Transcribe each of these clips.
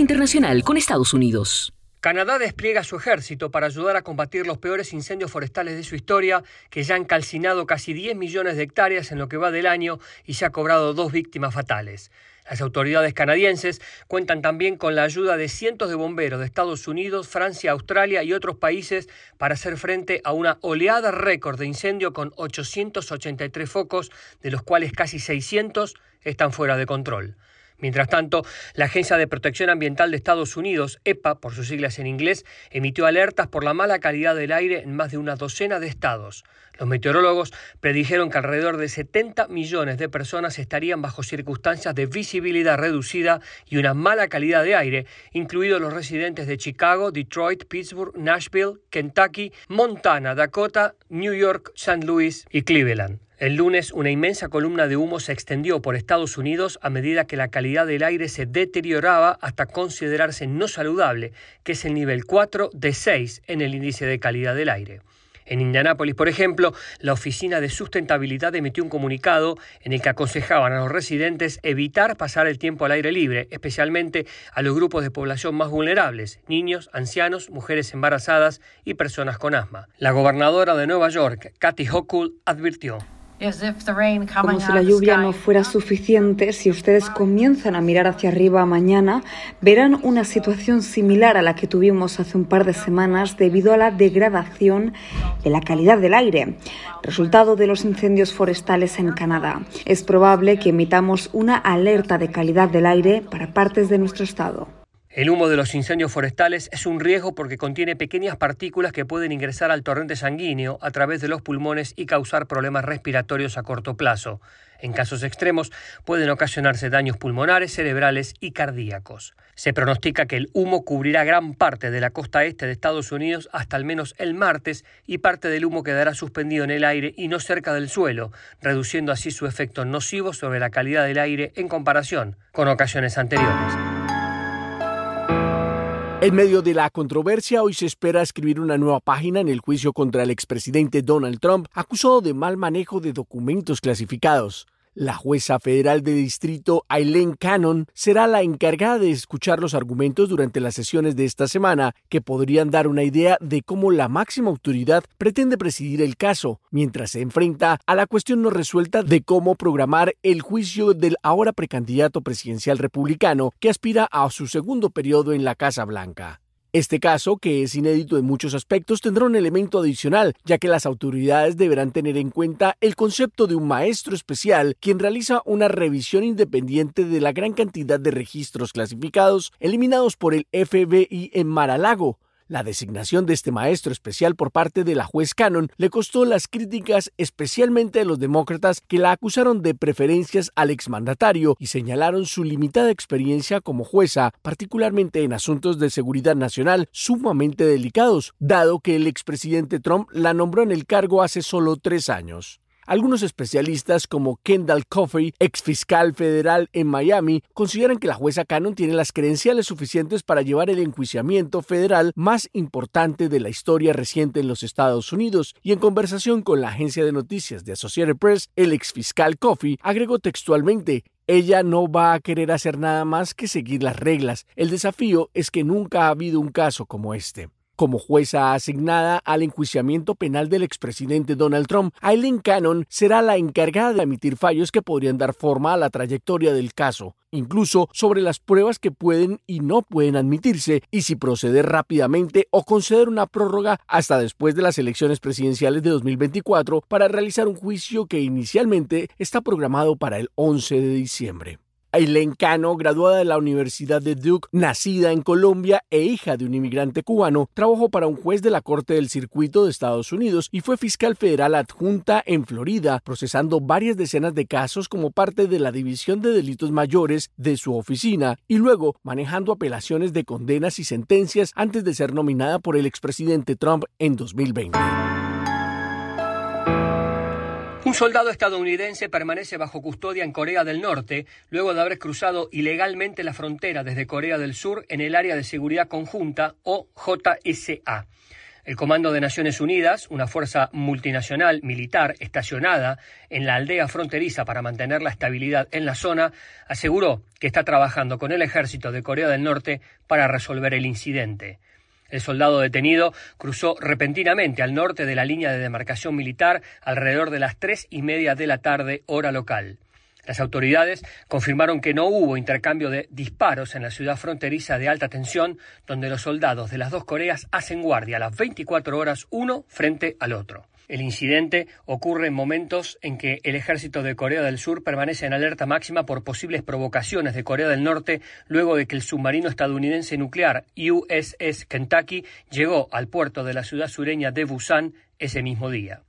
Internacional con Estados Unidos. Canadá despliega su ejército para ayudar a combatir los peores incendios forestales de su historia, que ya han calcinado casi 10 millones de hectáreas en lo que va del año y se ha cobrado dos víctimas fatales. Las autoridades canadienses cuentan también con la ayuda de cientos de bomberos de Estados Unidos, Francia, Australia y otros países para hacer frente a una oleada récord de incendio con 883 focos, de los cuales casi 600 están fuera de control. Mientras tanto, la Agencia de Protección Ambiental de Estados Unidos, EPA por sus siglas en inglés, emitió alertas por la mala calidad del aire en más de una docena de estados. Los meteorólogos predijeron que alrededor de 70 millones de personas estarían bajo circunstancias de visibilidad reducida y una mala calidad de aire, incluidos los residentes de Chicago, Detroit, Pittsburgh, Nashville, Kentucky, Montana, Dakota, New York, St. Louis y Cleveland. El lunes, una inmensa columna de humo se extendió por Estados Unidos a medida que la calidad del aire se deterioraba hasta considerarse no saludable, que es el nivel 4 de 6 en el índice de calidad del aire. En Indianápolis, por ejemplo, la Oficina de Sustentabilidad emitió un comunicado en el que aconsejaban a los residentes evitar pasar el tiempo al aire libre, especialmente a los grupos de población más vulnerables, niños, ancianos, mujeres embarazadas y personas con asma. La gobernadora de Nueva York, Kathy Hochul, advirtió. Como si la lluvia no fuera suficiente, si ustedes comienzan a mirar hacia arriba mañana, verán una situación similar a la que tuvimos hace un par de semanas debido a la degradación de la calidad del aire, resultado de los incendios forestales en Canadá. Es probable que emitamos una alerta de calidad del aire para partes de nuestro estado. El humo de los incendios forestales es un riesgo porque contiene pequeñas partículas que pueden ingresar al torrente sanguíneo a través de los pulmones y causar problemas respiratorios a corto plazo. En casos extremos pueden ocasionarse daños pulmonares, cerebrales y cardíacos. Se pronostica que el humo cubrirá gran parte de la costa este de Estados Unidos hasta al menos el martes y parte del humo quedará suspendido en el aire y no cerca del suelo, reduciendo así su efecto nocivo sobre la calidad del aire en comparación con ocasiones anteriores. En medio de la controversia, hoy se espera escribir una nueva página en el juicio contra el expresidente Donald Trump, acusado de mal manejo de documentos clasificados. La jueza federal de distrito Aileen Cannon será la encargada de escuchar los argumentos durante las sesiones de esta semana que podrían dar una idea de cómo la máxima autoridad pretende presidir el caso, mientras se enfrenta a la cuestión no resuelta de cómo programar el juicio del ahora precandidato presidencial republicano que aspira a su segundo periodo en la Casa Blanca. Este caso, que es inédito en muchos aspectos, tendrá un elemento adicional, ya que las autoridades deberán tener en cuenta el concepto de un maestro especial quien realiza una revisión independiente de la gran cantidad de registros clasificados eliminados por el FBI en Mar-a-Lago, la designación de este maestro especial por parte de la juez Cannon le costó las críticas especialmente de los demócratas que la acusaron de preferencias al exmandatario y señalaron su limitada experiencia como jueza, particularmente en asuntos de seguridad nacional sumamente delicados, dado que el expresidente Trump la nombró en el cargo hace solo tres años. Algunos especialistas como Kendall Coffey, ex fiscal federal en Miami, consideran que la jueza Cannon tiene las credenciales suficientes para llevar el enjuiciamiento federal más importante de la historia reciente en los Estados Unidos y en conversación con la agencia de noticias de Associated Press, el ex fiscal Coffey agregó textualmente ella no va a querer hacer nada más que seguir las reglas. El desafío es que nunca ha habido un caso como este. Como jueza asignada al enjuiciamiento penal del expresidente Donald Trump, Aileen Cannon será la encargada de emitir fallos que podrían dar forma a la trayectoria del caso, incluso sobre las pruebas que pueden y no pueden admitirse y si proceder rápidamente o conceder una prórroga hasta después de las elecciones presidenciales de 2024 para realizar un juicio que inicialmente está programado para el 11 de diciembre. Aileen Cano, graduada de la Universidad de Duke, nacida en Colombia e hija de un inmigrante cubano, trabajó para un juez de la Corte del Circuito de Estados Unidos y fue fiscal federal adjunta en Florida, procesando varias decenas de casos como parte de la División de Delitos Mayores de su oficina y luego manejando apelaciones de condenas y sentencias antes de ser nominada por el expresidente Trump en 2020. Un soldado estadounidense permanece bajo custodia en Corea del Norte luego de haber cruzado ilegalmente la frontera desde Corea del Sur en el área de seguridad conjunta o JSA. El Comando de Naciones Unidas, una fuerza multinacional militar estacionada en la aldea fronteriza para mantener la estabilidad en la zona, aseguró que está trabajando con el ejército de Corea del Norte para resolver el incidente. El soldado detenido cruzó repentinamente al norte de la línea de demarcación militar alrededor de las tres y media de la tarde, hora local. Las autoridades confirmaron que no hubo intercambio de disparos en la ciudad fronteriza de alta tensión, donde los soldados de las dos Coreas hacen guardia a las 24 horas uno frente al otro. El incidente ocurre en momentos en que el ejército de Corea del Sur permanece en alerta máxima por posibles provocaciones de Corea del Norte luego de que el submarino estadounidense nuclear USS Kentucky llegó al puerto de la ciudad sureña de Busan ese mismo día.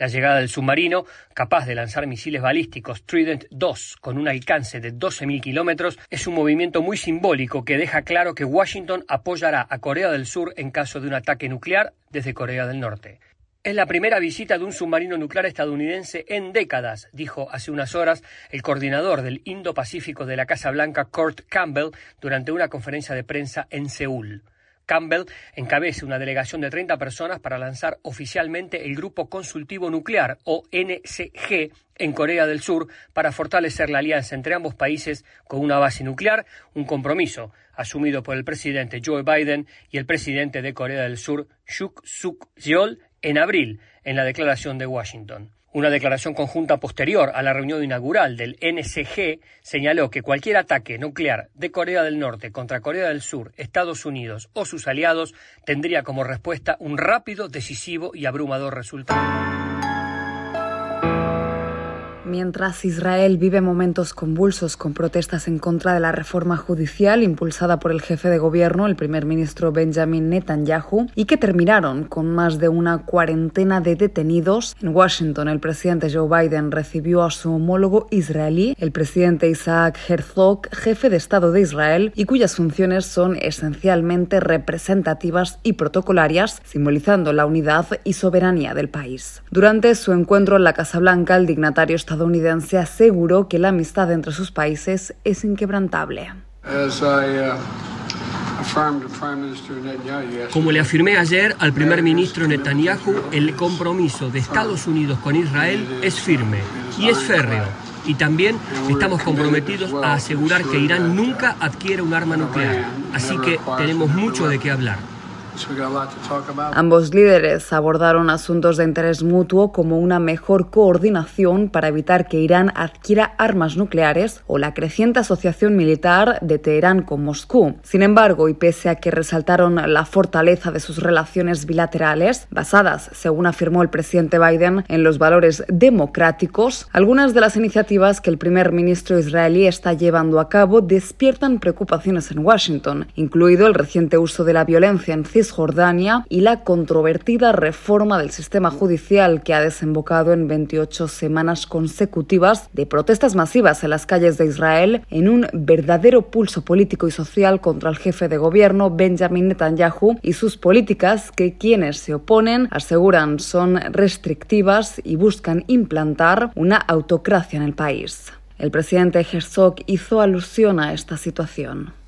La llegada del submarino, capaz de lanzar misiles balísticos Trident II con un alcance de 12.000 kilómetros, es un movimiento muy simbólico que deja claro que Washington apoyará a Corea del Sur en caso de un ataque nuclear desde Corea del Norte. Es la primera visita de un submarino nuclear estadounidense en décadas, dijo hace unas horas el coordinador del Indo-Pacífico de la Casa Blanca, Kurt Campbell, durante una conferencia de prensa en Seúl. Campbell encabeza una delegación de 30 personas para lanzar oficialmente el Grupo Consultivo Nuclear, o NCG, en Corea del Sur para fortalecer la alianza entre ambos países con una base nuclear, un compromiso asumido por el presidente Joe Biden y el presidente de Corea del Sur, Suk Suk Yeol, en abril, en la declaración de Washington. Una declaración conjunta posterior a la reunión inaugural del NCG señaló que cualquier ataque nuclear de Corea del Norte contra Corea del Sur, Estados Unidos o sus aliados tendría como respuesta un rápido, decisivo y abrumador resultado. Mientras Israel vive momentos convulsos con protestas en contra de la reforma judicial impulsada por el jefe de gobierno, el primer ministro Benjamin Netanyahu, y que terminaron con más de una cuarentena de detenidos, en Washington el presidente Joe Biden recibió a su homólogo israelí, el presidente Isaac Herzog, jefe de Estado de Israel, y cuyas funciones son esencialmente representativas y protocolarias, simbolizando la unidad y soberanía del país. Durante su encuentro en la Casa Blanca, el dignatario estadounidense estadounidense aseguró que la amistad entre sus países es inquebrantable. Uh, Como le afirmé ayer al primer ministro Netanyahu, el compromiso de Estados Unidos con Israel es firme y es férreo. Y también estamos comprometidos a asegurar que Irán nunca adquiera un arma nuclear. Así que tenemos mucho de qué hablar. Ambos líderes abordaron asuntos de interés mutuo como una mejor coordinación para evitar que Irán adquiera armas nucleares o la creciente asociación militar de Teherán con Moscú. Sin embargo, y pese a que resaltaron la fortaleza de sus relaciones bilaterales, basadas, según afirmó el presidente Biden, en los valores democráticos, algunas de las iniciativas que el primer ministro israelí está llevando a cabo despiertan preocupaciones en Washington, incluido el reciente uso de la violencia en Cisjordania Jordania y la controvertida reforma del sistema judicial que ha desembocado en 28 semanas consecutivas de protestas masivas en las calles de Israel en un verdadero pulso político y social contra el jefe de gobierno Benjamin Netanyahu y sus políticas que quienes se oponen aseguran son restrictivas y buscan implantar una autocracia en el país. El presidente Herzog hizo alusión a esta situación.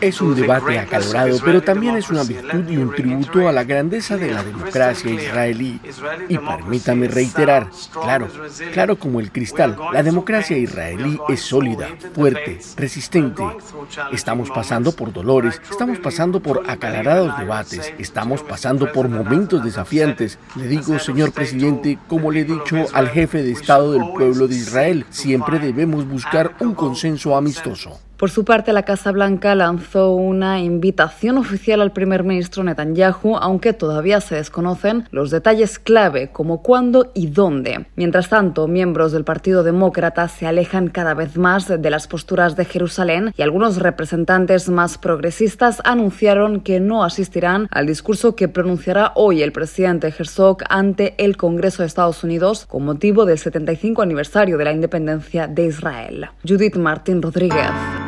Es un debate acalorado, pero también es una virtud y un tributo a la grandeza de la democracia israelí. Y permítame reiterar, claro, claro como el cristal, la democracia israelí es sólida, fuerte, resistente. Estamos pasando por dolores, estamos pasando por acalorados debates, estamos pasando por momentos desafiantes. Le digo, señor presidente, como le he dicho al jefe de Estado del pueblo de Israel, siempre debemos buscar un consenso amistoso. Por su parte, la Casa Blanca lanzó una invitación oficial al primer ministro Netanyahu, aunque todavía se desconocen los detalles clave, como cuándo y dónde. Mientras tanto, miembros del Partido Demócrata se alejan cada vez más de las posturas de Jerusalén y algunos representantes más progresistas anunciaron que no asistirán al discurso que pronunciará hoy el presidente Herzog ante el Congreso de Estados Unidos con motivo del 75 aniversario de la independencia de Israel. Judith Martín Rodríguez.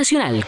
Internacional.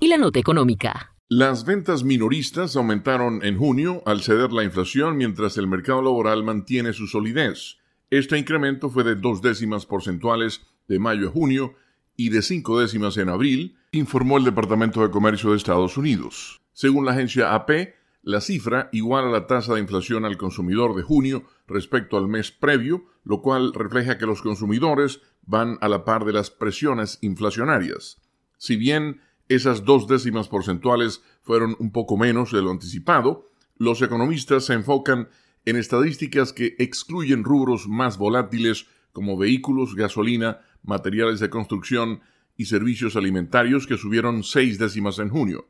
Y la Nota Económica. Las ventas minoristas aumentaron en junio al ceder la inflación mientras el mercado laboral mantiene su solidez. Este incremento fue de dos décimas porcentuales de mayo a junio y de cinco décimas en abril, informó el Departamento de Comercio de Estados Unidos. Según la agencia AP, la cifra iguala la tasa de inflación al consumidor de junio respecto al mes previo, lo cual refleja que los consumidores van a la par de las presiones inflacionarias. Si bien esas dos décimas porcentuales fueron un poco menos de lo anticipado, los economistas se enfocan en estadísticas que excluyen rubros más volátiles como vehículos, gasolina, materiales de construcción y servicios alimentarios que subieron seis décimas en junio.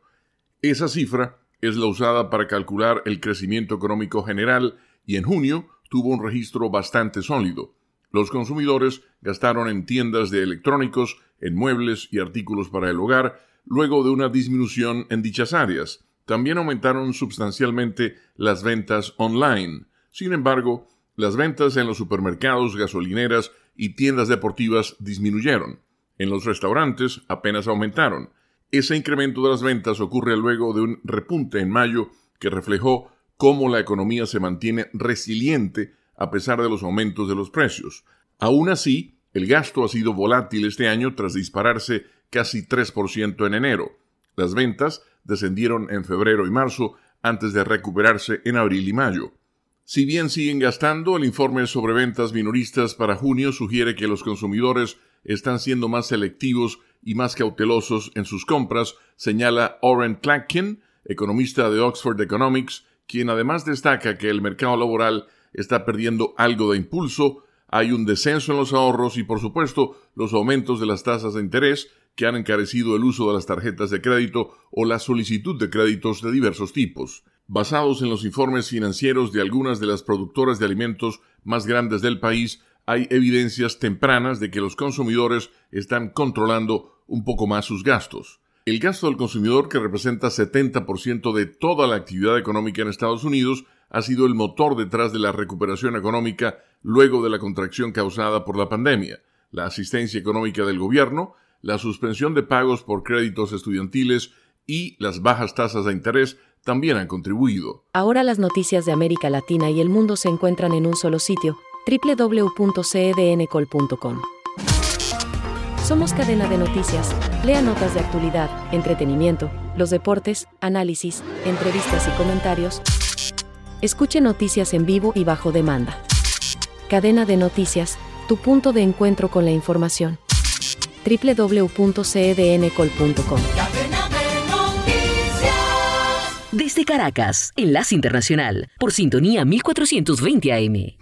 Esa cifra es la usada para calcular el crecimiento económico general y en junio tuvo un registro bastante sólido. Los consumidores gastaron en tiendas de electrónicos, en muebles y artículos para el hogar, luego de una disminución en dichas áreas. También aumentaron sustancialmente las ventas online. Sin embargo, las ventas en los supermercados, gasolineras y tiendas deportivas disminuyeron. En los restaurantes apenas aumentaron. Ese incremento de las ventas ocurre luego de un repunte en mayo que reflejó cómo la economía se mantiene resiliente a pesar de los aumentos de los precios. Aún así, el gasto ha sido volátil este año tras dispararse casi 3% en enero. Las ventas descendieron en febrero y marzo antes de recuperarse en abril y mayo. Si bien siguen gastando, el informe sobre ventas minoristas para junio sugiere que los consumidores están siendo más selectivos y más cautelosos en sus compras, señala Oren Clacken, economista de Oxford Economics, quien además destaca que el mercado laboral está perdiendo algo de impulso, hay un descenso en los ahorros y por supuesto los aumentos de las tasas de interés que han encarecido el uso de las tarjetas de crédito o la solicitud de créditos de diversos tipos. Basados en los informes financieros de algunas de las productoras de alimentos más grandes del país, hay evidencias tempranas de que los consumidores están controlando un poco más sus gastos. El gasto del consumidor, que representa 70% de toda la actividad económica en Estados Unidos, ha sido el motor detrás de la recuperación económica luego de la contracción causada por la pandemia. La asistencia económica del gobierno, la suspensión de pagos por créditos estudiantiles y las bajas tasas de interés también han contribuido. Ahora las noticias de América Latina y el mundo se encuentran en un solo sitio, www.cedncol.com. Somos cadena de noticias. Lea notas de actualidad, entretenimiento, los deportes, análisis, entrevistas y comentarios. Escuche noticias en vivo y bajo demanda. Cadena de noticias, tu punto de encuentro con la información. www.cedncol.com. Desde Caracas, Enlace Internacional, por sintonía 1420 AM.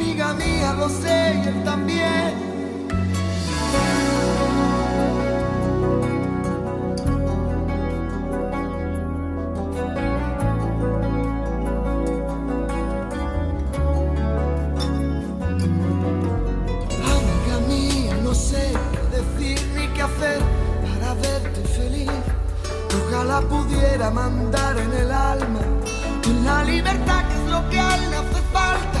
amiga mía, lo sé y él también. Amiga mía, no sé qué decir ni qué hacer para verte feliz. Ojalá pudiera mandar en el alma la libertad que es lo que a él le hace falta.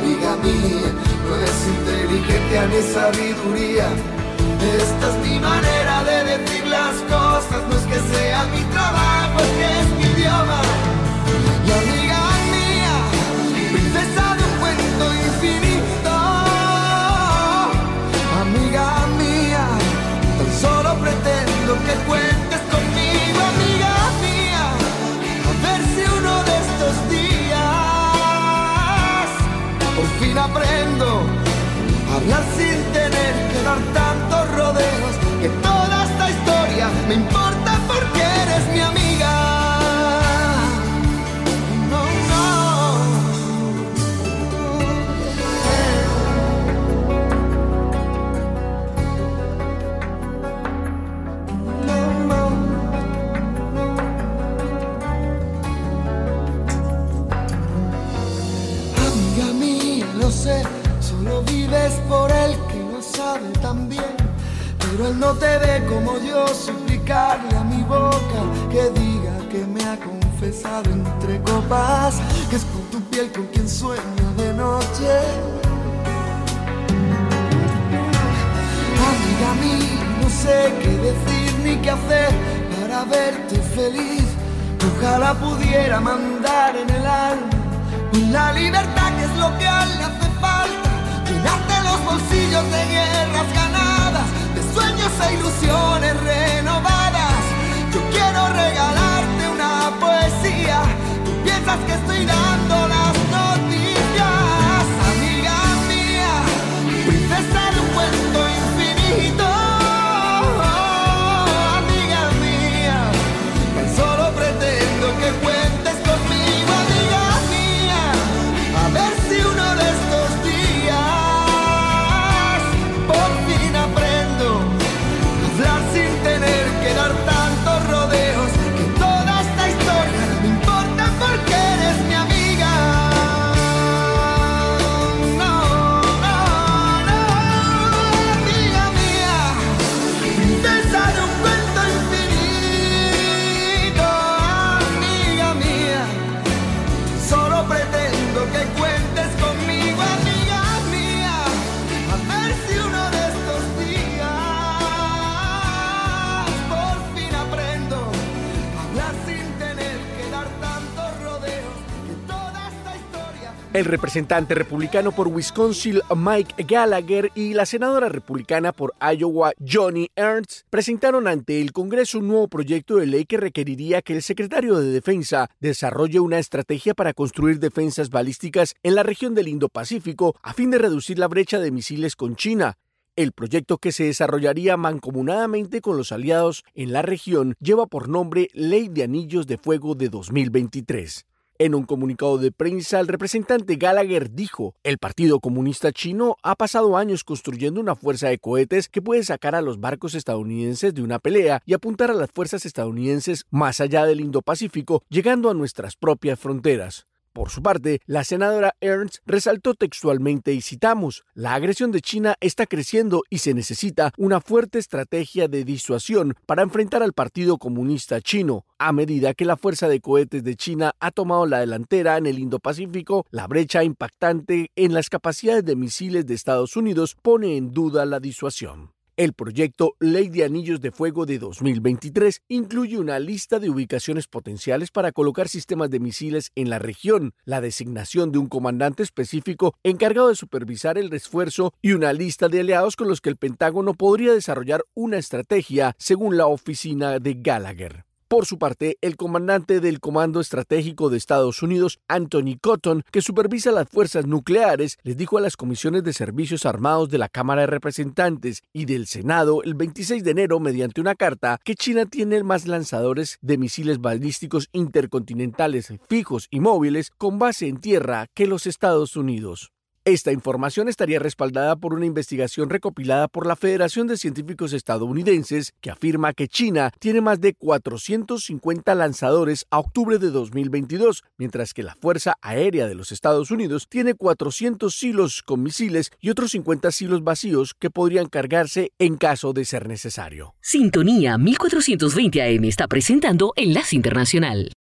amiga mía, no es inteligencia ni sabiduría. Esta es mi manera de decir las cosas, no es que sea mi trabajo, es que es mi idioma. Hablar sin tener que dar tantos rodeos, no te ve como yo suplicarle a mi boca que diga que me ha confesado entre copas, que es con tu piel con quien sueña de noche. Amiga mía, no sé qué decir ni qué hacer para verte feliz. Ojalá pudiera mandar en el alma la libertad que es lo que le hace falta. Llenarte los bolsillos de guerras sueños e ilusiones renovadas. Yo quiero regalarte una poesía. Tú piensas que estoy El representante republicano por Wisconsin, Mike Gallagher, y la senadora republicana por Iowa, Johnny Ernst, presentaron ante el Congreso un nuevo proyecto de ley que requeriría que el secretario de Defensa desarrolle una estrategia para construir defensas balísticas en la región del Indo-Pacífico a fin de reducir la brecha de misiles con China. El proyecto que se desarrollaría mancomunadamente con los aliados en la región lleva por nombre Ley de Anillos de Fuego de 2023. En un comunicado de prensa, el representante Gallagher dijo, el Partido Comunista Chino ha pasado años construyendo una fuerza de cohetes que puede sacar a los barcos estadounidenses de una pelea y apuntar a las fuerzas estadounidenses más allá del Indo-Pacífico, llegando a nuestras propias fronteras. Por su parte, la senadora Ernst resaltó textualmente y citamos, la agresión de China está creciendo y se necesita una fuerte estrategia de disuasión para enfrentar al Partido Comunista Chino. A medida que la fuerza de cohetes de China ha tomado la delantera en el Indo-Pacífico, la brecha impactante en las capacidades de misiles de Estados Unidos pone en duda la disuasión. El proyecto Ley de Anillos de Fuego de 2023 incluye una lista de ubicaciones potenciales para colocar sistemas de misiles en la región, la designación de un comandante específico encargado de supervisar el esfuerzo y una lista de aliados con los que el Pentágono podría desarrollar una estrategia, según la oficina de Gallagher. Por su parte, el comandante del Comando Estratégico de Estados Unidos, Anthony Cotton, que supervisa las fuerzas nucleares, les dijo a las comisiones de servicios armados de la Cámara de Representantes y del Senado el 26 de enero mediante una carta que China tiene más lanzadores de misiles balísticos intercontinentales fijos y móviles con base en tierra que los Estados Unidos. Esta información estaría respaldada por una investigación recopilada por la Federación de Científicos Estadounidenses que afirma que China tiene más de 450 lanzadores a octubre de 2022, mientras que la Fuerza Aérea de los Estados Unidos tiene 400 silos con misiles y otros 50 silos vacíos que podrían cargarse en caso de ser necesario. Sintonía 1420 AM está presentando Enlace Internacional.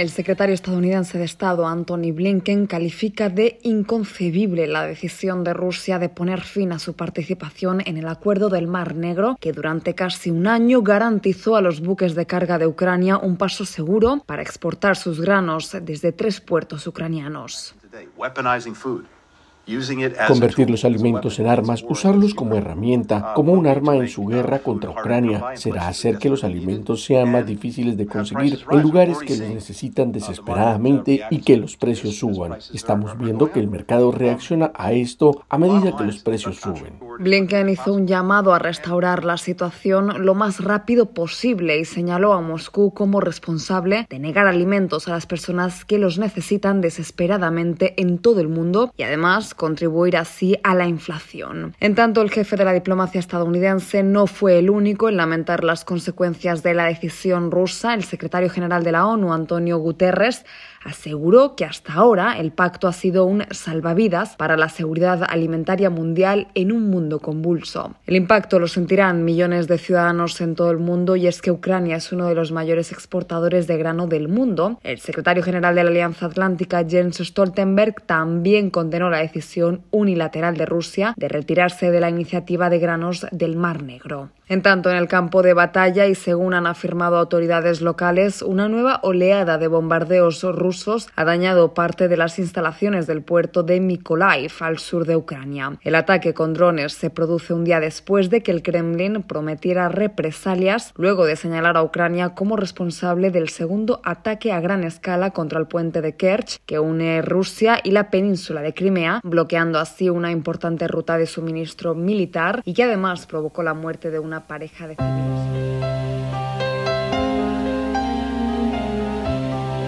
El secretario estadounidense de Estado, Anthony Blinken, califica de inconcebible la decisión de Rusia de poner fin a su participación en el acuerdo del Mar Negro, que durante casi un año garantizó a los buques de carga de Ucrania un paso seguro para exportar sus granos desde tres puertos ucranianos. Convertir los alimentos en armas, usarlos como herramienta, como un arma en su guerra contra Ucrania, será hacer que los alimentos sean más difíciles de conseguir en lugares que los necesitan desesperadamente y que los precios suban. Estamos viendo que el mercado reacciona a esto a medida que los precios suben. Blinken hizo un llamado a restaurar la situación lo más rápido posible y señaló a Moscú como responsable de negar alimentos a las personas que los necesitan desesperadamente en todo el mundo y además contribuir así a la inflación. En tanto, el jefe de la diplomacia estadounidense no fue el único en lamentar las consecuencias de la decisión rusa. El secretario general de la ONU, Antonio Guterres, aseguró que hasta ahora el pacto ha sido un salvavidas para la seguridad alimentaria mundial en un mundo convulso. El impacto lo sentirán millones de ciudadanos en todo el mundo y es que Ucrania es uno de los mayores exportadores de grano del mundo. El secretario general de la Alianza Atlántica, Jens Stoltenberg, también condenó la decisión unilateral de Rusia de retirarse de la iniciativa de granos del Mar Negro. En tanto, en el campo de batalla y según han afirmado autoridades locales, una nueva oleada de bombardeos rusos ha dañado parte de las instalaciones del puerto de Mykolaiv al sur de Ucrania. El ataque con drones se produce un día después de que el Kremlin prometiera represalias luego de señalar a Ucrania como responsable del segundo ataque a gran escala contra el puente de Kerch que une Rusia y la península de Crimea, bloqueando así una importante ruta de suministro militar y que además provocó la muerte de una pareja de civiles.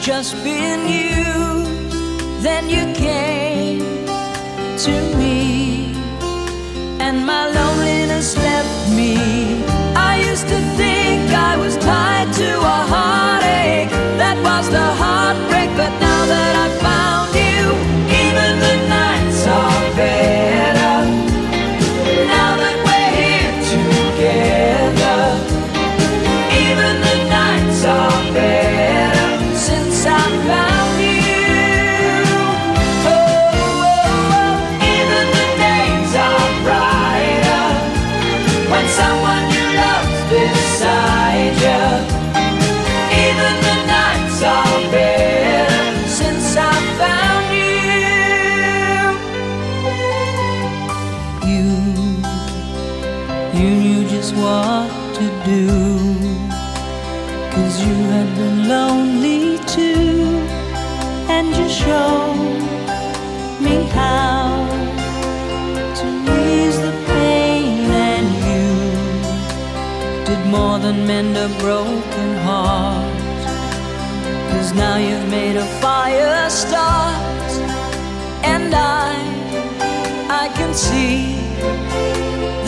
Just been used. Then you came to me, and my loneliness left me. I used to think I was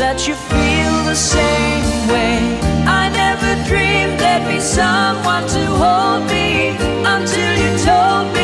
that you feel the same way. I never dreamed there'd be someone to hold me until you told me,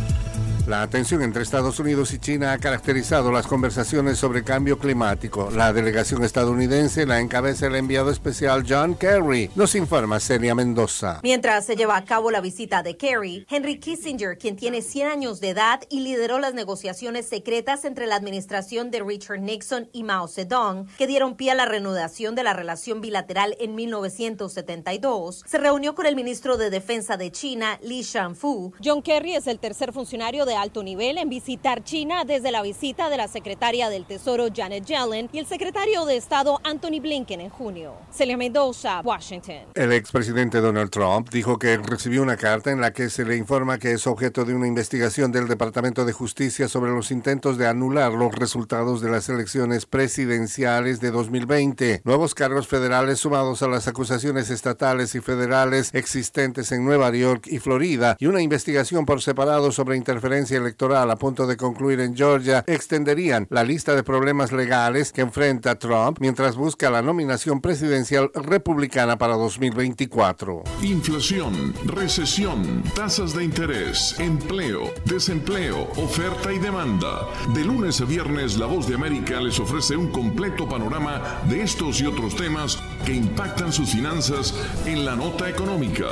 La tensión entre Estados Unidos y China ha caracterizado las conversaciones sobre cambio climático. La delegación estadounidense la encabeza el enviado especial John Kerry. Nos informa Celia Mendoza. Mientras se lleva a cabo la visita de Kerry, Henry Kissinger, quien tiene 100 años de edad y lideró las negociaciones secretas entre la administración de Richard Nixon y Mao Zedong, que dieron pie a la reanudación de la relación bilateral en 1972, se reunió con el ministro de Defensa de China, Li Shanfu. John Kerry es el tercer funcionario de alto nivel en visitar China desde la visita de la secretaria del Tesoro Janet Yellen y el secretario de Estado Anthony Blinken en junio. Celia Mendoza, Washington. El expresidente Donald Trump dijo que recibió una carta en la que se le informa que es objeto de una investigación del Departamento de Justicia sobre los intentos de anular los resultados de las elecciones presidenciales de 2020. Nuevos cargos federales sumados a las acusaciones estatales y federales existentes en Nueva York y Florida y una investigación por separado sobre interferencia electoral a punto de concluir en Georgia extenderían la lista de problemas legales que enfrenta Trump mientras busca la nominación presidencial republicana para 2024. Inflación, recesión, tasas de interés, empleo, desempleo, oferta y demanda. De lunes a viernes, La Voz de América les ofrece un completo panorama de estos y otros temas que impactan sus finanzas en la nota económica.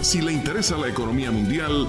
Si le interesa la economía mundial,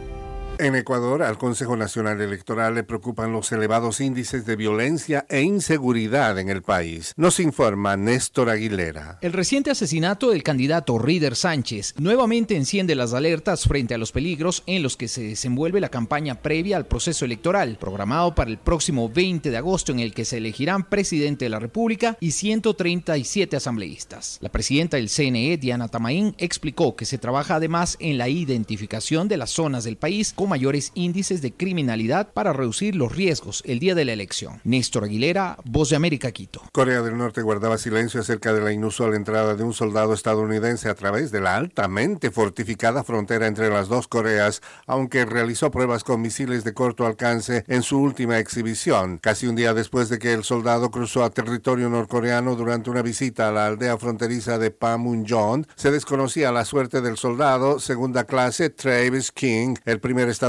En Ecuador, al Consejo Nacional Electoral le preocupan los elevados índices de violencia e inseguridad en el país. Nos informa Néstor Aguilera. El reciente asesinato del candidato Rider Sánchez nuevamente enciende las alertas frente a los peligros en los que se desenvuelve la campaña previa al proceso electoral, programado para el próximo 20 de agosto en el que se elegirán presidente de la República y 137 asambleístas. La presidenta del CNE, Diana Tamaín, explicó que se trabaja además en la identificación de las zonas del país como mayores índices de criminalidad para reducir los riesgos el día de la elección. Néstor Aguilera, Voz de América, Quito. Corea del Norte guardaba silencio acerca de la inusual entrada de un soldado estadounidense a través de la altamente fortificada frontera entre las dos Coreas, aunque realizó pruebas con misiles de corto alcance en su última exhibición, casi un día después de que el soldado cruzó a territorio norcoreano durante una visita a la aldea fronteriza de Panmunjom. Se desconocía la suerte del soldado, segunda clase Travis King, el primer estadounidense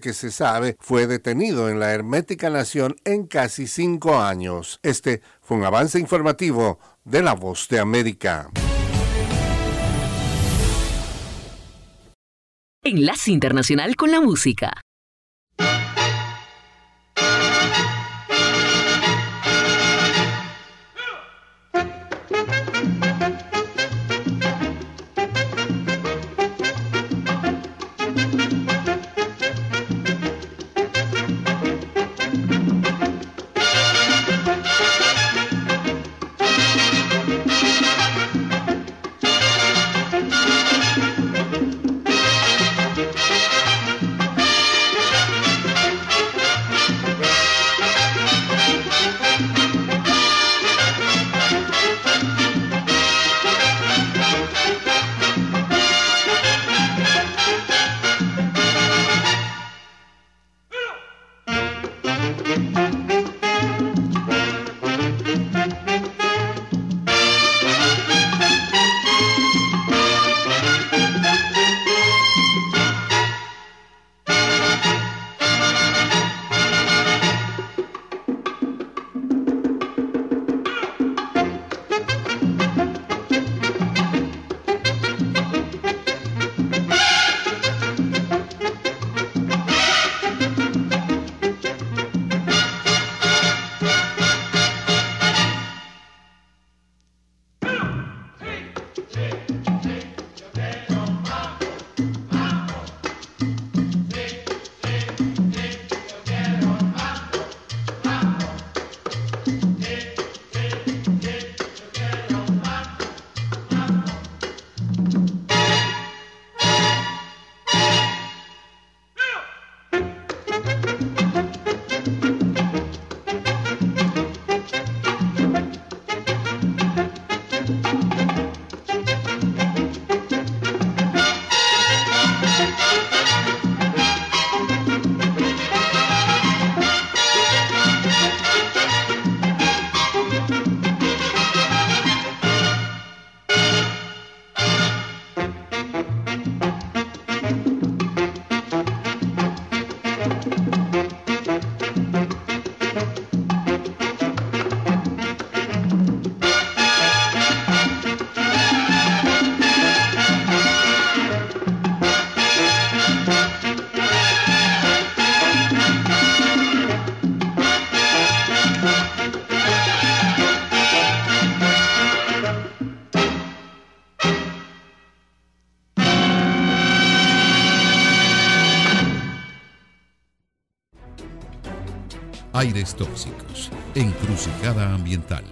que se sabe fue detenido en la hermética nación en casi cinco años. Este fue un avance informativo de La Voz de América. Enlace Internacional con la Música. Aires tóxicos. Encrucijada ambiental.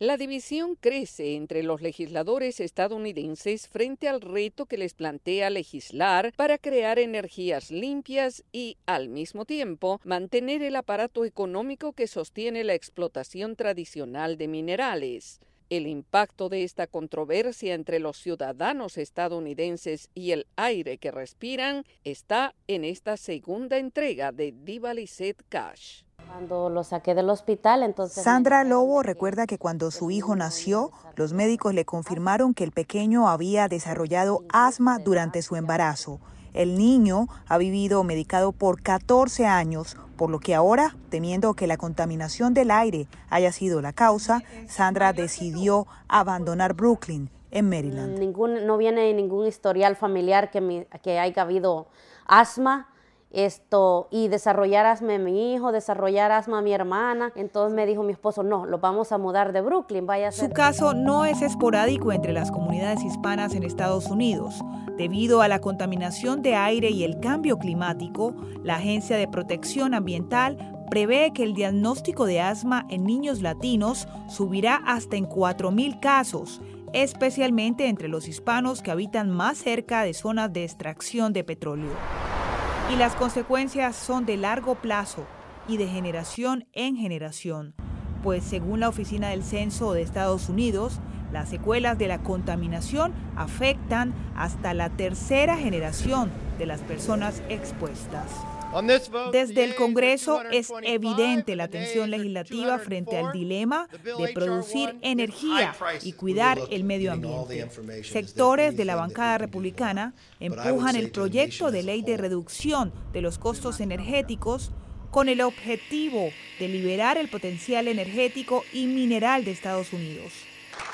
La división crece entre los legisladores estadounidenses frente al reto que les plantea legislar para crear energías limpias y, al mismo tiempo, mantener el aparato económico que sostiene la explotación tradicional de minerales. El impacto de esta controversia entre los ciudadanos estadounidenses y el aire que respiran está en esta segunda entrega de Diva Cash. Cuando lo saqué del hospital, entonces... Sandra Lobo recuerda que cuando su hijo nació, los médicos le confirmaron que el pequeño había desarrollado asma durante su embarazo. El niño ha vivido medicado por 14 años, por lo que ahora, temiendo que la contaminación del aire haya sido la causa, Sandra decidió abandonar Brooklyn, en Maryland. Ningún, no viene ningún historial familiar que, que haya habido asma esto y desarrollar asma a mi hijo, desarrollar asma a mi hermana. Entonces me dijo mi esposo, no, lo vamos a mudar de Brooklyn, vaya a Su caso no es esporádico entre las comunidades hispanas en Estados Unidos. Debido a la contaminación de aire y el cambio climático, la Agencia de Protección Ambiental prevé que el diagnóstico de asma en niños latinos subirá hasta en 4.000 casos, especialmente entre los hispanos que habitan más cerca de zonas de extracción de petróleo y las consecuencias son de largo plazo y de generación en generación, pues según la Oficina del Censo de Estados Unidos, las secuelas de la contaminación afectan hasta la tercera generación de las personas expuestas. Desde el Congreso es evidente la tensión legislativa frente al dilema de producir energía y cuidar el medio ambiente. Sectores de la bancada republicana empujan el proyecto de ley de reducción de los costos energéticos con el objetivo de liberar el potencial energético y mineral de Estados Unidos.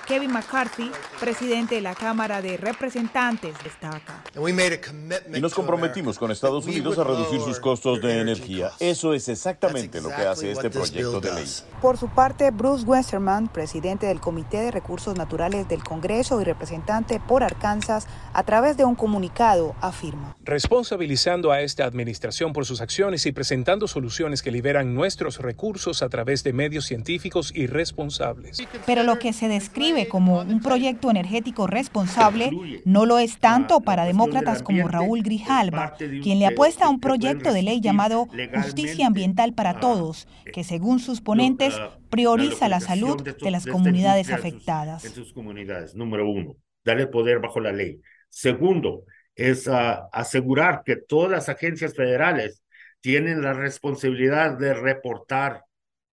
Kevin McCarthy, presidente de la Cámara de Representantes, destaca. Y nos comprometimos con Estados Unidos a reducir sus costos de energía. Eso es exactamente lo que hace este proyecto de ley. Por su parte, Bruce Westerman, presidente del Comité de Recursos Naturales del Congreso y representante por Arkansas, a través de un comunicado afirma. Responsabilizando a esta administración por sus acciones y presentando soluciones que liberan nuestros recursos a través de medios científicos y responsables. Pero lo que se describe como un proyecto energético responsable no lo es tanto para demócratas como Raúl Grijalba, quien le apuesta a un proyecto de ley llamado Justicia Ambiental para Todos, que según sus ponentes prioriza la salud de las comunidades afectadas. En sus comunidades, número uno, darle poder bajo la ley. Segundo, es ah, asegurar que todas las agencias federales tienen la responsabilidad de reportar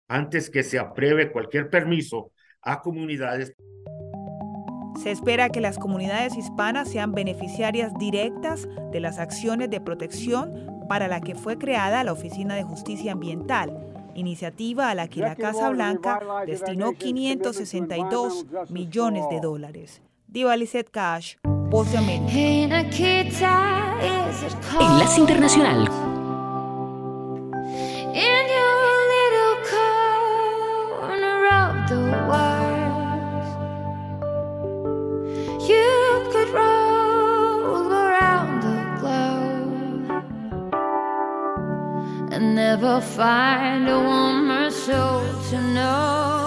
antes que se apruebe cualquier permiso a comunidades. Se espera que las comunidades hispanas sean beneficiarias directas de las acciones de protección para la que fue creada la Oficina de Justicia Ambiental, iniciativa a la que la Casa Blanca destinó 562 millones de dólares. Diva Cash, Voz de América. Enlace Internacional never find a warmer soul to know.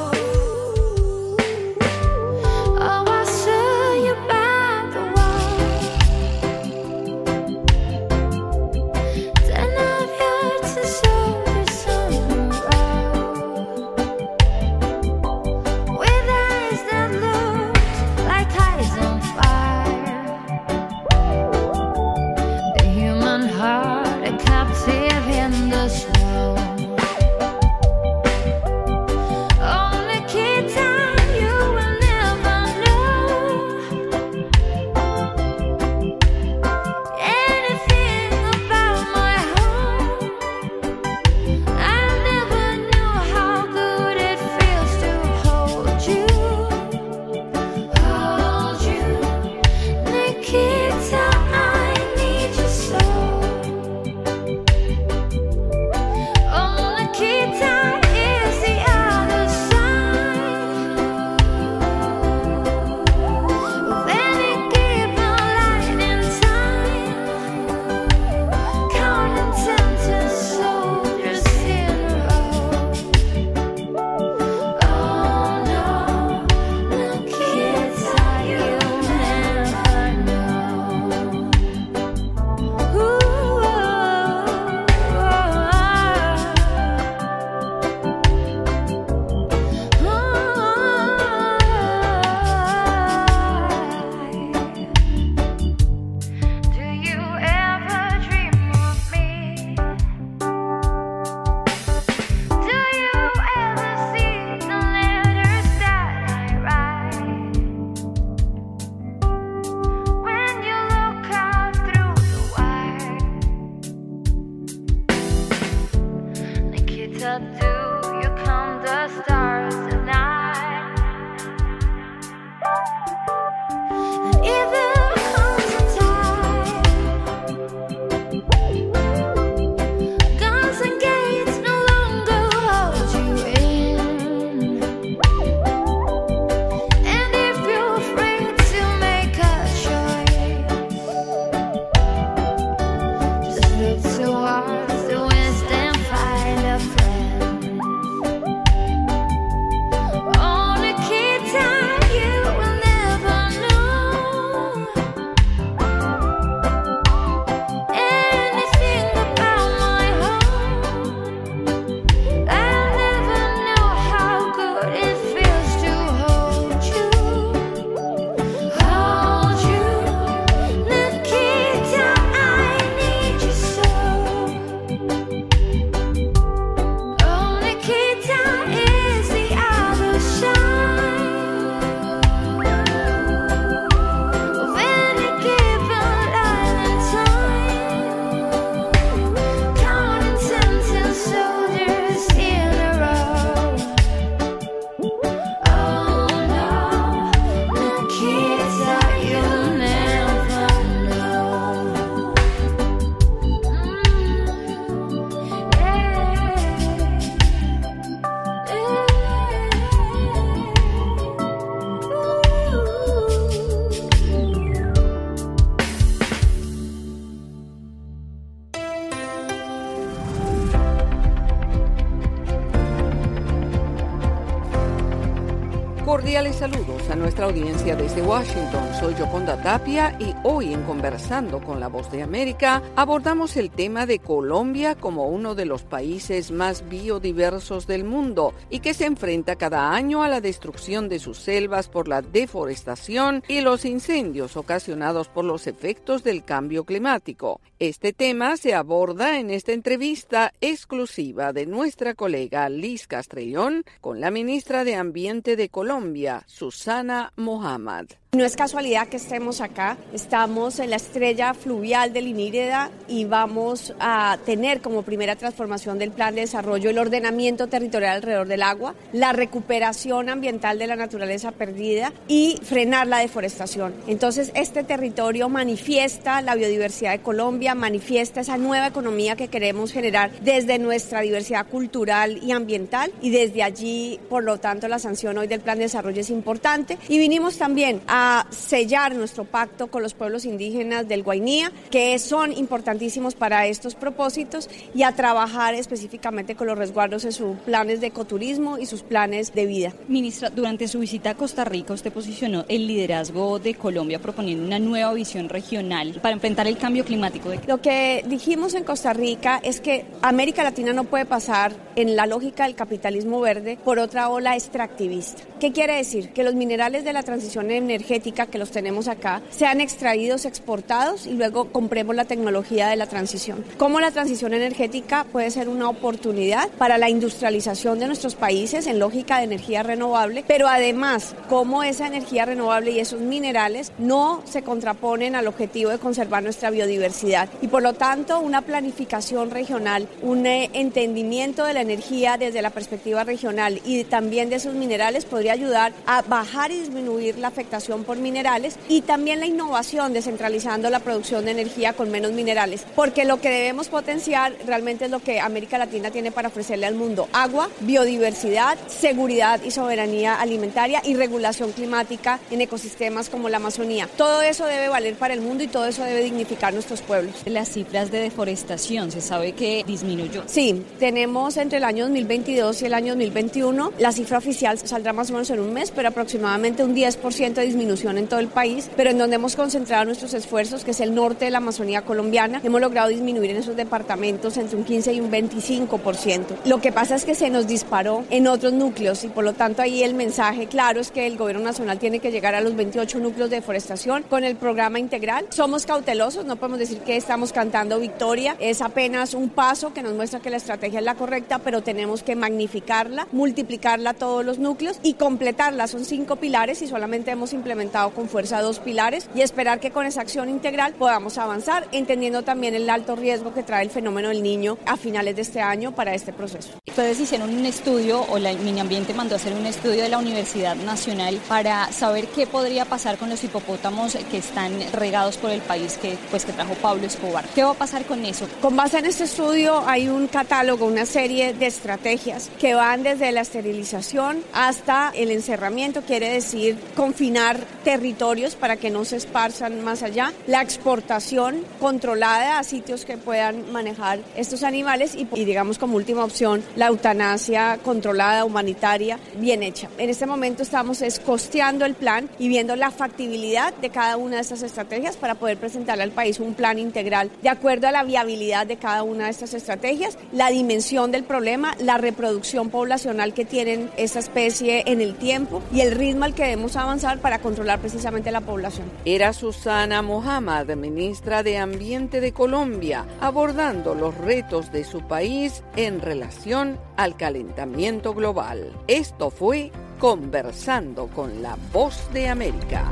Desde Washington. Soy Yoconda Tapia y hoy en Conversando con la Voz de América abordamos el tema de Colombia como uno de los países más biodiversos del mundo y que se enfrenta cada año a la destrucción de sus selvas por la deforestación y los incendios ocasionados por los efectos del cambio climático. Este tema se aborda en esta entrevista exclusiva de nuestra colega Liz Castrellón con la ministra de Ambiente de Colombia, Susana Muhammad. No es casualidad que estemos acá, estamos en la estrella fluvial del Inírida y vamos a tener como primera transformación del plan de desarrollo el ordenamiento territorial alrededor del agua, la recuperación ambiental de la naturaleza perdida y frenar la deforestación. Entonces, este territorio manifiesta la biodiversidad de Colombia, manifiesta esa nueva economía que queremos generar desde nuestra diversidad cultural y ambiental y desde allí, por lo tanto, la sanción hoy del plan de desarrollo es importante y vinimos también a sellar nuestro pacto con los pueblos indígenas del Guainía, que son importantísimos para estos propósitos, y a trabajar específicamente con los resguardos en sus planes de ecoturismo y sus planes de vida. Ministra, durante su visita a Costa Rica, usted posicionó el liderazgo de Colombia proponiendo una nueva visión regional para enfrentar el cambio climático. Lo que dijimos en Costa Rica es que América Latina no puede pasar en la lógica del capitalismo verde por otra ola extractivista. ¿Qué quiere decir? Que los minerales de la transición energética que los tenemos acá sean extraídos, exportados y luego compremos la tecnología de la transición. Cómo la transición energética puede ser una oportunidad para la industrialización de nuestros países en lógica de energía renovable, pero además cómo esa energía renovable y esos minerales no se contraponen al objetivo de conservar nuestra biodiversidad y por lo tanto una planificación regional, un eh, entendimiento de la energía desde la perspectiva regional y también de esos minerales podría ayudar a bajar y disminuir la afectación por minerales y también la innovación descentralizando la producción de energía con menos minerales, porque lo que debemos potenciar realmente es lo que América Latina tiene para ofrecerle al mundo, agua, biodiversidad, seguridad y soberanía alimentaria y regulación climática en ecosistemas como la Amazonía. Todo eso debe valer para el mundo y todo eso debe dignificar nuestros pueblos. Las cifras de deforestación, ¿se sabe que disminuyó? Sí, tenemos entre el año 2022 y el año 2021, la cifra oficial saldrá más o menos en un mes, pero aproximadamente un 10% de disminución en todo el país, pero en donde hemos concentrado nuestros esfuerzos, que es el norte de la Amazonía colombiana, hemos logrado disminuir en esos departamentos entre un 15 y un 25%. Lo que pasa es que se nos disparó en otros núcleos y por lo tanto ahí el mensaje claro es que el gobierno nacional tiene que llegar a los 28 núcleos de deforestación con el programa integral. Somos cautelosos, no podemos decir que estamos cantando victoria, es apenas un paso que nos muestra que la estrategia es la correcta, pero tenemos que magnificarla, multiplicarla a todos los núcleos y completarla. Son cinco pilares y solamente hemos implementado con fuerza dos pilares y esperar que con esa acción integral podamos avanzar, entendiendo también el alto riesgo que trae el fenómeno del niño a finales de este año para este proceso. Ustedes hicieron un estudio, o la Mini Ambiente mandó a hacer un estudio de la Universidad Nacional para saber qué podría pasar con los hipopótamos que están regados por el país que, pues, que trajo Pablo Escobar. ¿Qué va a pasar con eso? Con base en este estudio hay un catálogo, una serie de estrategias que van desde la esterilización hasta el encerramiento, quiere decir confinar territorios para que no se esparzan más allá, la exportación controlada a sitios que puedan manejar estos animales y, digamos como última opción la eutanasia controlada, humanitaria, bien hecha. En este momento estamos escosteando el plan y viendo la factibilidad de cada una de estas estrategias para poder presentarle al país un plan integral de acuerdo a la viabilidad de cada una de estas estrategias, la dimensión del problema, la reproducción poblacional que tienen esta especie en el tiempo y el ritmo al que debemos avanzar para controlar precisamente la población. Era Susana Mohamed, ministra de Ambiente de Colombia, abordando los retos de su país en relación al calentamiento global. Esto fue Conversando con la Voz de América.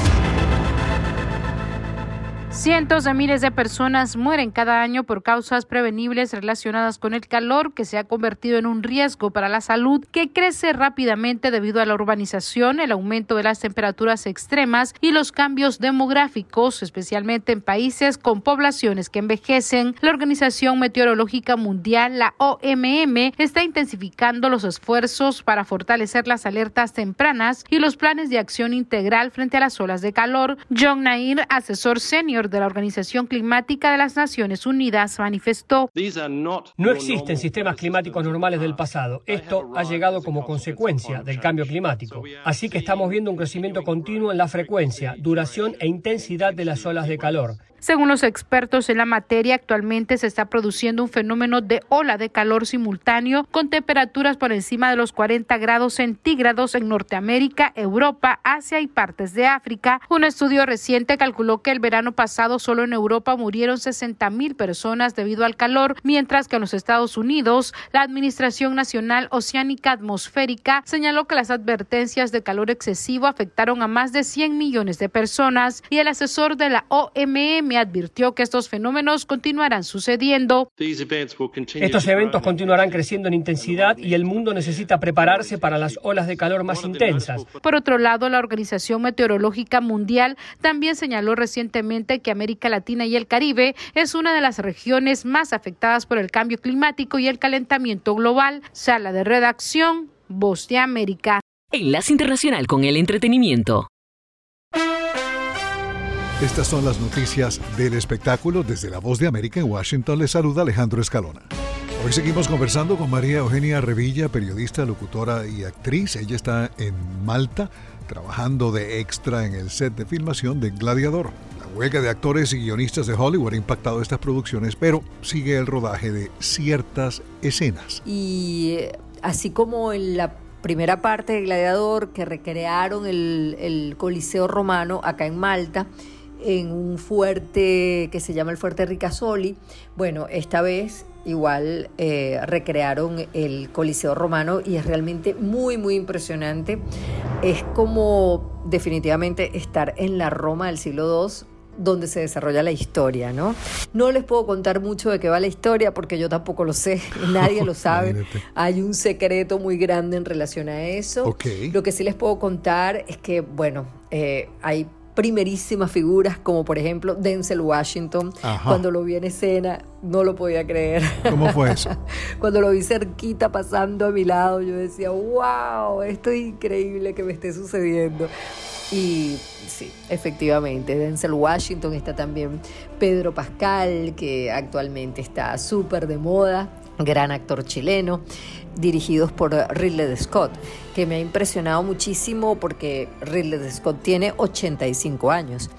Cientos de miles de personas mueren cada año por causas prevenibles relacionadas con el calor que se ha convertido en un riesgo para la salud que crece rápidamente debido a la urbanización, el aumento de las temperaturas extremas y los cambios demográficos, especialmente en países con poblaciones que envejecen. La Organización Meteorológica Mundial, la OMM, está intensificando los esfuerzos para fortalecer las alertas tempranas y los planes de acción integral frente a las olas de calor. John Nair, asesor senior de la Organización Climática de las Naciones Unidas manifestó. No existen sistemas climáticos normales del pasado. Esto ha llegado como consecuencia del cambio climático. Así que estamos viendo un crecimiento continuo en la frecuencia, duración e intensidad de las olas de calor. Según los expertos en la materia, actualmente se está produciendo un fenómeno de ola de calor simultáneo con temperaturas por encima de los 40 grados centígrados en Norteamérica, Europa, Asia y partes de África. Un estudio reciente calculó que el verano pasado solo en Europa murieron 60 mil personas debido al calor, mientras que en los Estados Unidos la Administración Nacional Oceánica Atmosférica señaló que las advertencias de calor excesivo afectaron a más de 100 millones de personas y el asesor de la OMM advirtió que estos fenómenos continuarán sucediendo. Estos eventos continuarán creciendo en intensidad y el mundo necesita prepararse para las olas de calor más intensas. Por otro lado, la Organización Meteorológica Mundial también señaló recientemente que América Latina y el Caribe es una de las regiones más afectadas por el cambio climático y el calentamiento global. Sala de redacción, Voz de América. Enlace Internacional con el Entretenimiento. Estas son las noticias del espectáculo desde la Voz de América en Washington. Les saluda Alejandro Escalona. Hoy seguimos conversando con María Eugenia Revilla, periodista, locutora y actriz. Ella está en Malta trabajando de extra en el set de filmación de Gladiador. La huelga de actores y guionistas de Hollywood ha impactado estas producciones, pero sigue el rodaje de ciertas escenas. Y eh, así como en la primera parte de Gladiador que recrearon el, el Coliseo Romano acá en Malta, en un fuerte que se llama el Fuerte Ricasoli. Bueno, esta vez igual eh, recrearon el Coliseo Romano y es realmente muy, muy impresionante. Es como definitivamente estar en la Roma del siglo II donde se desarrolla la historia, ¿no? No les puedo contar mucho de qué va la historia porque yo tampoco lo sé, nadie lo sabe. Hay un secreto muy grande en relación a eso. Lo que sí les puedo contar es que, bueno, eh, hay primerísimas figuras, como por ejemplo Denzel Washington. Cuando lo vi en escena, no lo podía creer. ¿Cómo fue eso? Cuando lo vi cerquita pasando a mi lado, yo decía, wow, esto es increíble que me esté sucediendo. Y sí, efectivamente, Denzel Washington está también Pedro Pascal, que actualmente está súper de moda, gran actor chileno dirigidos por Ridley Scott, que me ha impresionado muchísimo porque Ridley Scott tiene 85 años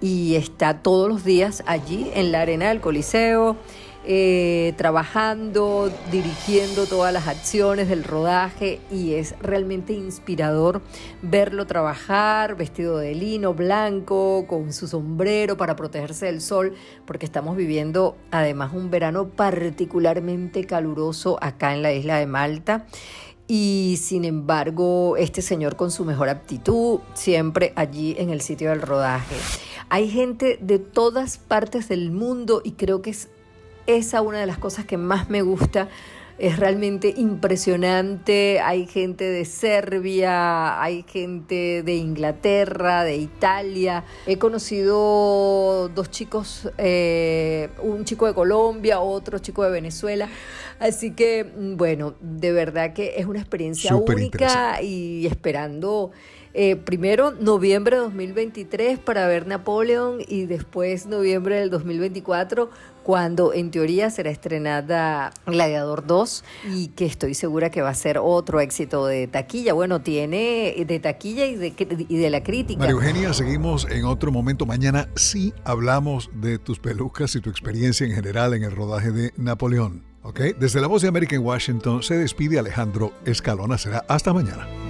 y está todos los días allí en la arena del Coliseo, eh, trabajando, dirigiendo todas las acciones del rodaje y es realmente inspirador verlo trabajar vestido de lino blanco, con su sombrero para protegerse del sol, porque estamos viviendo además un verano particularmente caluroso acá en la isla de Malta. Y sin embargo, este señor con su mejor aptitud, siempre allí en el sitio del rodaje. Hay gente de todas partes del mundo y creo que es esa una de las cosas que más me gusta. Es realmente impresionante. Hay gente de Serbia, hay gente de Inglaterra, de Italia. He conocido dos chicos, eh, un chico de Colombia, otro chico de Venezuela. Así que, bueno, de verdad que es una experiencia única y esperando eh, primero noviembre de 2023 para ver Napoleon y después noviembre del 2024 cuando en teoría será estrenada Gladiador 2 y que estoy segura que va a ser otro éxito de taquilla. Bueno, tiene de taquilla y de, y de la crítica. María Eugenia, seguimos en otro momento. Mañana sí hablamos de tus pelucas y tu experiencia en general en el rodaje de Napoleón. ¿ok? Desde la voz de América en Washington se despide Alejandro Escalona. Será hasta mañana.